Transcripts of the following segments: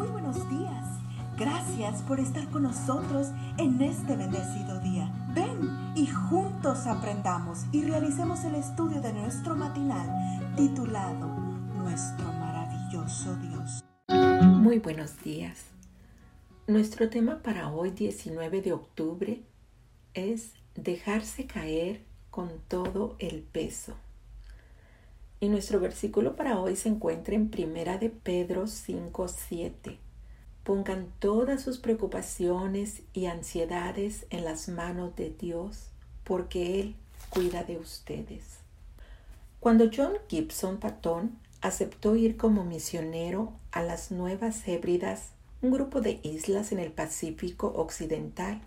Muy buenos días. Gracias por estar con nosotros en este bendecido día. Ven y juntos aprendamos y realicemos el estudio de nuestro matinal titulado Nuestro maravilloso Dios. Muy buenos días. Nuestro tema para hoy 19 de octubre es dejarse caer con todo el peso. Y nuestro versículo para hoy se encuentra en Primera de Pedro 5:7. Pongan todas sus preocupaciones y ansiedades en las manos de Dios, porque Él cuida de ustedes. Cuando John Gibson Patton aceptó ir como misionero a las Nuevas Hébridas, un grupo de islas en el Pacífico Occidental,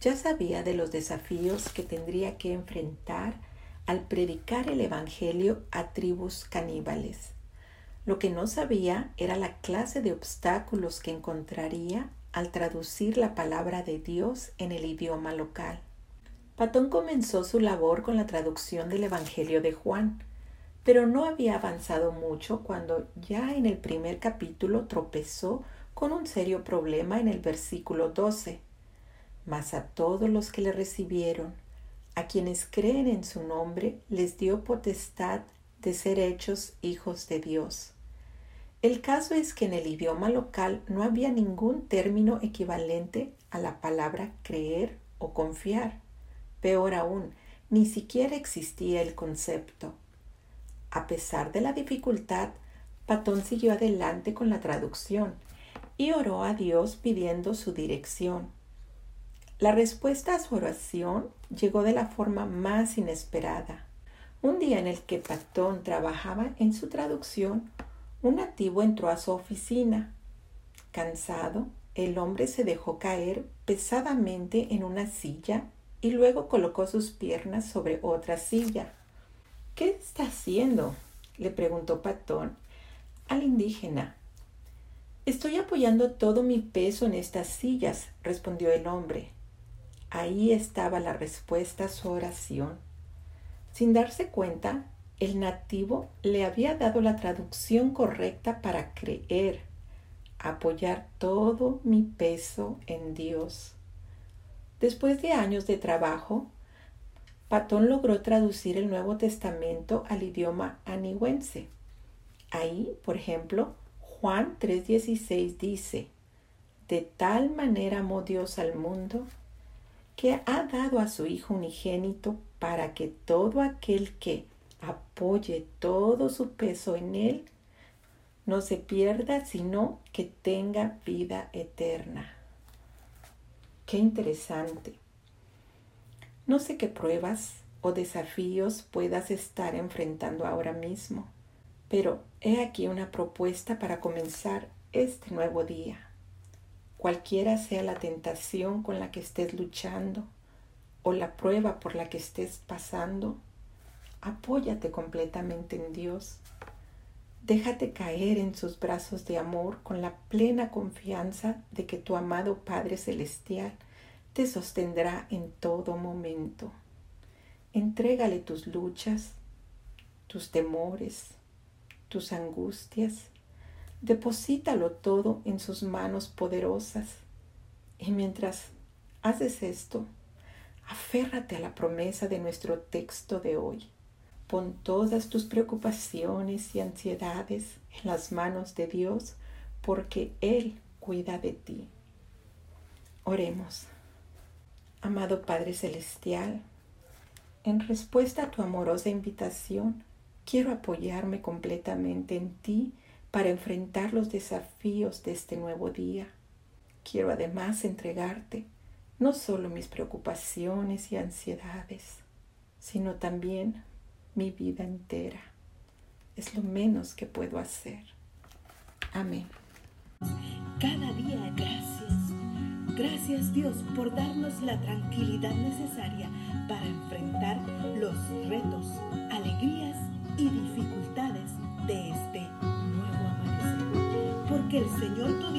ya sabía de los desafíos que tendría que enfrentar al predicar el Evangelio a tribus caníbales. Lo que no sabía era la clase de obstáculos que encontraría al traducir la palabra de Dios en el idioma local. Patón comenzó su labor con la traducción del Evangelio de Juan, pero no había avanzado mucho cuando ya en el primer capítulo tropezó con un serio problema en el versículo 12. Mas a todos los que le recibieron, a quienes creen en su nombre les dio potestad de ser hechos hijos de Dios. El caso es que en el idioma local no había ningún término equivalente a la palabra creer o confiar. Peor aún, ni siquiera existía el concepto. A pesar de la dificultad, Patón siguió adelante con la traducción y oró a Dios pidiendo su dirección. La respuesta a su oración llegó de la forma más inesperada. Un día en el que Patón trabajaba en su traducción, un nativo entró a su oficina. Cansado, el hombre se dejó caer pesadamente en una silla y luego colocó sus piernas sobre otra silla. ¿Qué está haciendo? le preguntó Patón al indígena. Estoy apoyando todo mi peso en estas sillas, respondió el hombre. Ahí estaba la respuesta a su oración. Sin darse cuenta, el nativo le había dado la traducción correcta para creer, apoyar todo mi peso en Dios. Después de años de trabajo, Patón logró traducir el Nuevo Testamento al idioma anigüense. Ahí, por ejemplo, Juan 3:16 dice, De tal manera amó Dios al mundo que ha dado a su Hijo unigénito para que todo aquel que apoye todo su peso en Él no se pierda, sino que tenga vida eterna. Qué interesante. No sé qué pruebas o desafíos puedas estar enfrentando ahora mismo, pero he aquí una propuesta para comenzar este nuevo día cualquiera sea la tentación con la que estés luchando o la prueba por la que estés pasando, apóyate completamente en Dios. Déjate caer en sus brazos de amor con la plena confianza de que tu amado Padre Celestial te sostendrá en todo momento. Entrégale tus luchas, tus temores, tus angustias Deposítalo todo en sus manos poderosas. Y mientras haces esto, aférrate a la promesa de nuestro texto de hoy. Pon todas tus preocupaciones y ansiedades en las manos de Dios porque Él cuida de ti. Oremos. Amado Padre Celestial, en respuesta a tu amorosa invitación, quiero apoyarme completamente en ti para enfrentar los desafíos de este nuevo día. Quiero además entregarte no solo mis preocupaciones y ansiedades, sino también mi vida entera. Es lo menos que puedo hacer. Amén. Cada día gracias. Gracias Dios por darnos la tranquilidad necesaria para enfrentar los retos, Señor tu